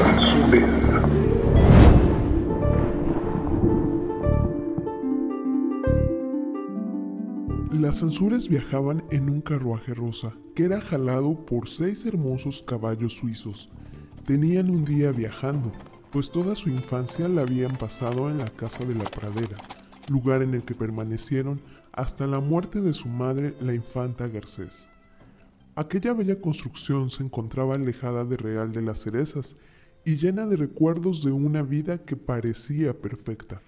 Azules. Las Ansures viajaban en un carruaje rosa que era jalado por seis hermosos caballos suizos. Tenían un día viajando, pues toda su infancia la habían pasado en la casa de la pradera, lugar en el que permanecieron hasta la muerte de su madre, la infanta Garcés. Aquella bella construcción se encontraba alejada de Real de las Cerezas y llena de recuerdos de una vida que parecía perfecta.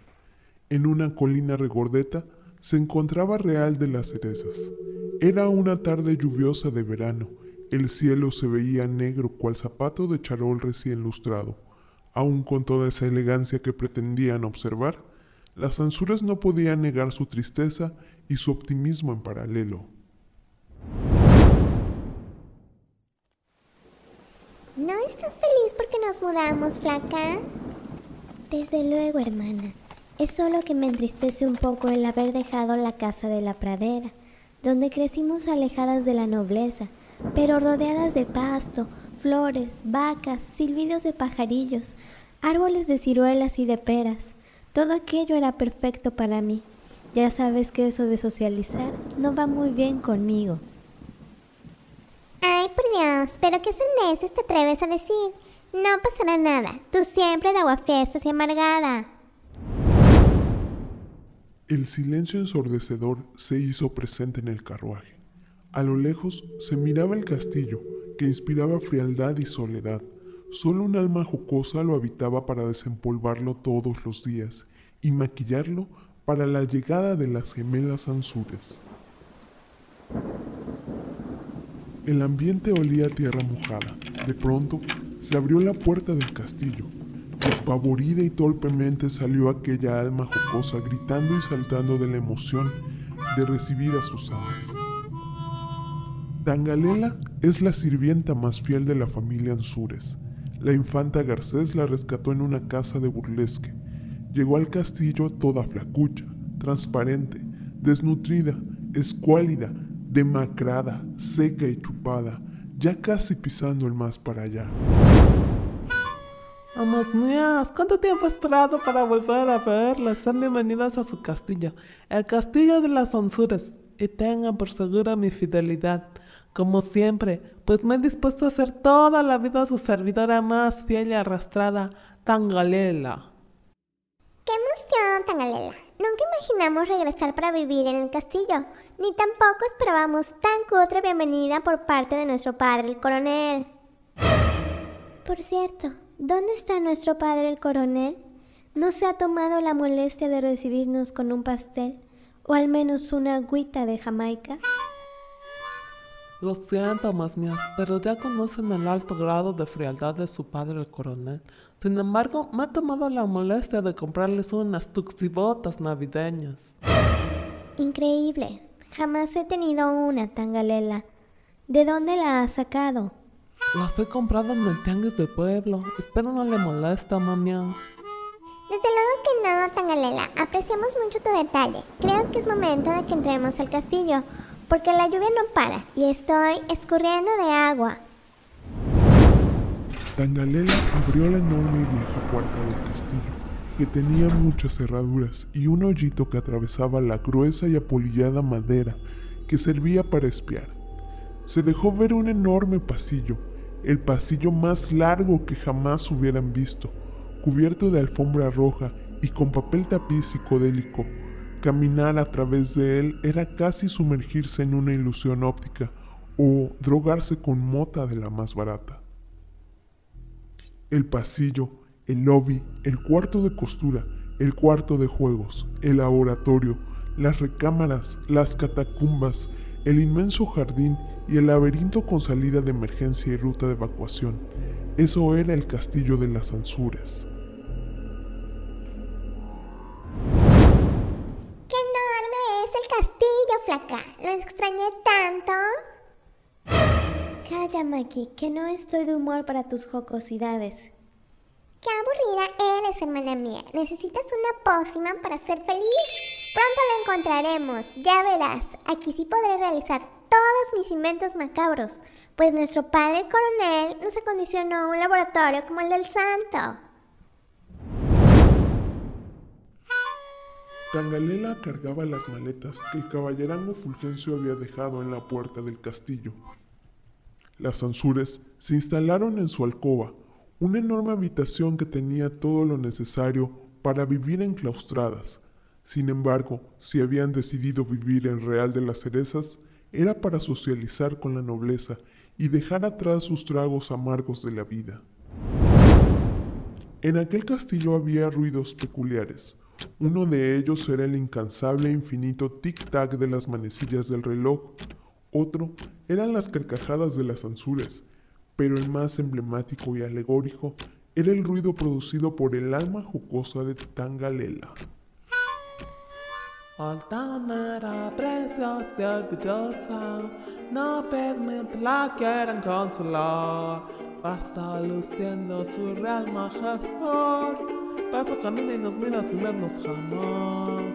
En una colina regordeta se encontraba Real de las Cerezas. Era una tarde lluviosa de verano. El cielo se veía negro cual zapato de charol recién lustrado. Aun con toda esa elegancia que pretendían observar, las Ansures no podían negar su tristeza y su optimismo en paralelo. ¿No estás feliz porque nos mudamos, flaca? Desde luego, hermana. Es solo que me entristece un poco el haber dejado la casa de la pradera, donde crecimos alejadas de la nobleza, pero rodeadas de pasto, flores, vacas, silbidos de pajarillos, árboles de ciruelas y de peras. Todo aquello era perfecto para mí. Ya sabes que eso de socializar no va muy bien conmigo. Pero qué sandeces te atreves a decir. No pasará nada. Tú siempre de aguafiestas y amargada. El silencio ensordecedor se hizo presente en el carruaje. A lo lejos se miraba el castillo, que inspiraba frialdad y soledad. Solo un alma jocosa lo habitaba para desempolvarlo todos los días y maquillarlo para la llegada de las gemelas Ansures. El ambiente olía a tierra mojada. De pronto, se abrió la puerta del castillo. Despavorida y torpemente salió aquella alma jocosa gritando y saltando de la emoción de recibir a sus amas. Tangalela es la sirvienta más fiel de la familia Ansures. La infanta Garcés la rescató en una casa de burlesque. Llegó al castillo toda flacucha, transparente, desnutrida, escuálida, demacrada, seca y chupada, ya casi pisando el más para allá. Amas mías, ¿cuánto tiempo he esperado para volver a verlas? Sean bienvenidas a su castillo, el castillo de las Onsures, y tengan por segura mi fidelidad, como siempre, pues me he dispuesto a ser toda la vida su servidora más fiel y arrastrada, Tangalela. ¡Qué emoción, Tangalela! Nunca imaginamos regresar para vivir en el castillo, ni tampoco esperábamos tan cutre bienvenida por parte de nuestro padre el coronel. Por cierto, ¿dónde está nuestro padre el coronel? ¿No se ha tomado la molestia de recibirnos con un pastel o al menos una agüita de Jamaica? Lo siento, más mías, pero ya conocen el alto grado de frialdad de su padre el coronel. Sin embargo, me ha tomado la molestia de comprarles unas tuxibotas navideñas. Increíble. Jamás he tenido una tangalela. ¿De dónde la has sacado? Las he comprado en el tianguis del pueblo. Espero no le molesta, mamá. Desde luego que no, Tangalela. Apreciamos mucho tu detalle. Creo que es momento de que entremos al castillo porque la lluvia no para y estoy escurriendo de agua. Tangalela abrió la enorme y vieja puerta del castillo, que tenía muchas cerraduras y un hoyito que atravesaba la gruesa y apolillada madera que servía para espiar. Se dejó ver un enorme pasillo, el pasillo más largo que jamás hubieran visto, cubierto de alfombra roja y con papel tapiz psicodélico Caminar a través de él era casi sumergirse en una ilusión óptica o drogarse con mota de la más barata. El pasillo, el lobby, el cuarto de costura, el cuarto de juegos, el laboratorio, las recámaras, las catacumbas, el inmenso jardín y el laberinto con salida de emergencia y ruta de evacuación. Eso era el castillo de las Ansures. Tanto. Calla, Maki, que no estoy de humor para tus jocosidades. Qué aburrida eres, hermana mía. Necesitas una pócima para ser feliz. Pronto la encontraremos. Ya verás. Aquí sí podré realizar todos mis inventos macabros, pues nuestro padre coronel nos acondicionó un laboratorio como el del santo. Tangalela cargaba las maletas que el caballerango Fulgencio había dejado en la puerta del castillo. Las Ansures se instalaron en su alcoba, una enorme habitación que tenía todo lo necesario para vivir enclaustradas. Sin embargo, si habían decidido vivir en Real de las Cerezas, era para socializar con la nobleza y dejar atrás sus tragos amargos de la vida. En aquel castillo había ruidos peculiares, uno de ellos era el incansable e infinito tic-tac de las manecillas del reloj, otro eran las carcajadas de las anzures, pero el más emblemático y alegórico era el ruido producido por el alma jocosa de Tangalela. Altanera preciosa y orgullosa, no permite la quieran consolar, pasa luciendo su real majestad. Nos mira sin vernos jamás.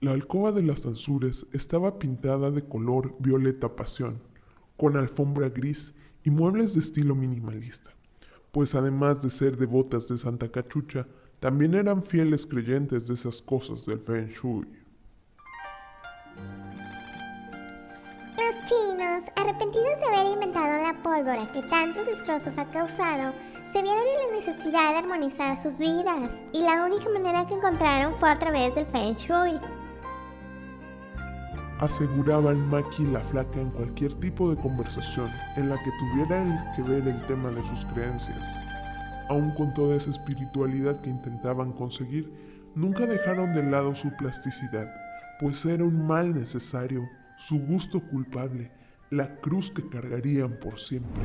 La alcoba de las Ansures estaba pintada de color violeta pasión, con alfombra gris y muebles de estilo minimalista, pues además de ser devotas de Santa Cachucha, también eran fieles creyentes de esas cosas del Feng Shui. Arrepentidos de haber inventado la pólvora que tantos destrozos ha causado, se vieron en la necesidad de armonizar sus vidas y la única manera que encontraron fue a través del Feng Shui. Aseguraban Maki la flaca en cualquier tipo de conversación en la que tuviera que ver el tema de sus creencias. Aun con toda esa espiritualidad que intentaban conseguir, nunca dejaron de lado su plasticidad, pues era un mal necesario, su gusto culpable, la cruz que cargarían por siempre.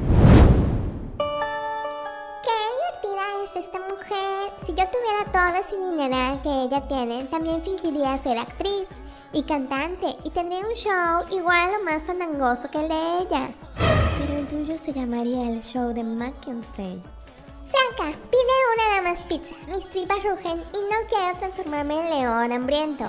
esta mujer? Si yo tuviera todo ese dineral que ella tiene, también fingiría ser actriz y cantante y tendría un show igual o más fandangoso que el de ella. Pero el tuyo se llamaría el show de Mackenstein. Franca, pide una damas pizza. Mis tripas rugen y no quiero transformarme en león hambriento.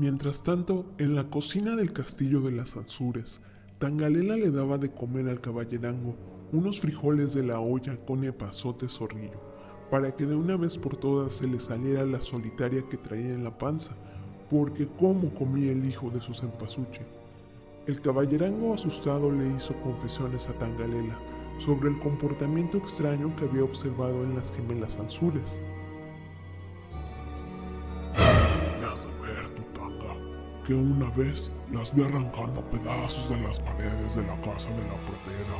Mientras tanto, en la cocina del castillo de las Ansures, Tangalela le daba de comer al caballerango unos frijoles de la olla con epazote zorrillo, para que de una vez por todas se le saliera la solitaria que traía en la panza, porque cómo comía el hijo de su cempasúchil. El caballerango asustado le hizo confesiones a Tangalela sobre el comportamiento extraño que había observado en las gemelas Ansures. Que una vez las vi arrancando pedazos de las paredes de la casa de la pradera,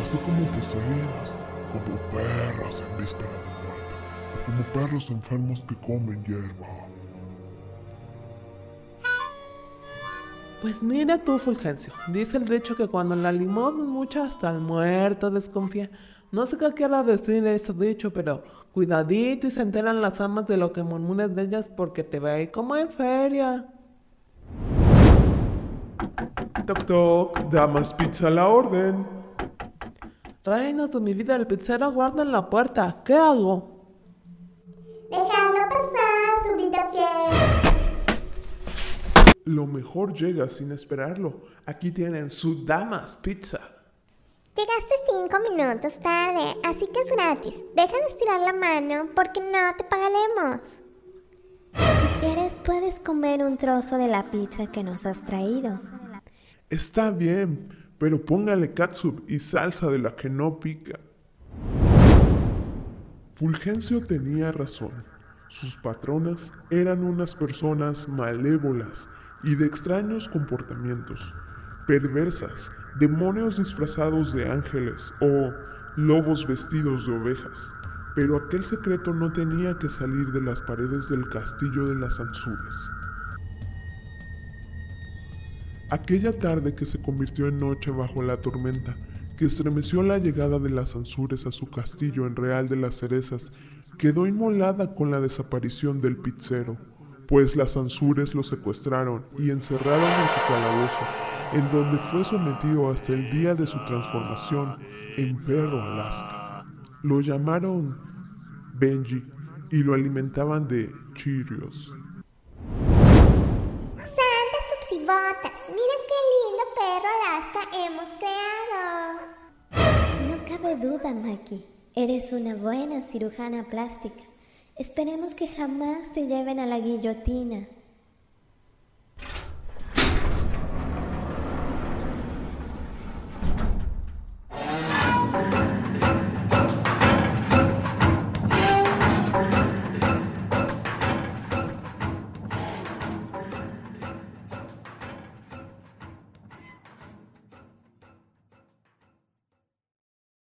así como poseídas, como perras en víspera de muerte, como perros enfermos que comen hierba. Pues mira tú, Fulgencio, dice el dicho que cuando la limón mucha hasta el muerto desconfía. No sé qué quiera decir ese dicho, pero cuidadito y se enteran las amas de lo que murmuras de ellas porque te ve como en feria. Toc toc, damas pizza a la orden. Reinas de mi vida, el pizzero guarda en la puerta. ¿Qué hago? Dejadlo pasar, súbdita fiel. Lo mejor llega sin esperarlo. Aquí tienen su damas pizza. Llegaste cinco minutos tarde, así que es gratis. Deja de estirar la mano porque no te pagaremos. Si quieres, puedes comer un trozo de la pizza que nos has traído. Está bien, pero póngale catsup y salsa de la que no pica. Fulgencio tenía razón. Sus patronas eran unas personas malévolas y de extraños comportamientos, perversas, demonios disfrazados de ángeles o lobos vestidos de ovejas. Pero aquel secreto no tenía que salir de las paredes del castillo de las Ansures. Aquella tarde que se convirtió en noche bajo la tormenta, que estremeció la llegada de las Ansures a su castillo en Real de las Cerezas, quedó inmolada con la desaparición del pizzero, pues las Ansures lo secuestraron y encerraron en su calabozo, en donde fue sometido hasta el día de su transformación en perro Alaska. Lo llamaron Benji y lo alimentaban de Cheerios. Subsibotas, mira qué lindo perro Alaska hemos creado. No cabe duda, Maki. Eres una buena cirujana plástica. Esperemos que jamás te lleven a la guillotina.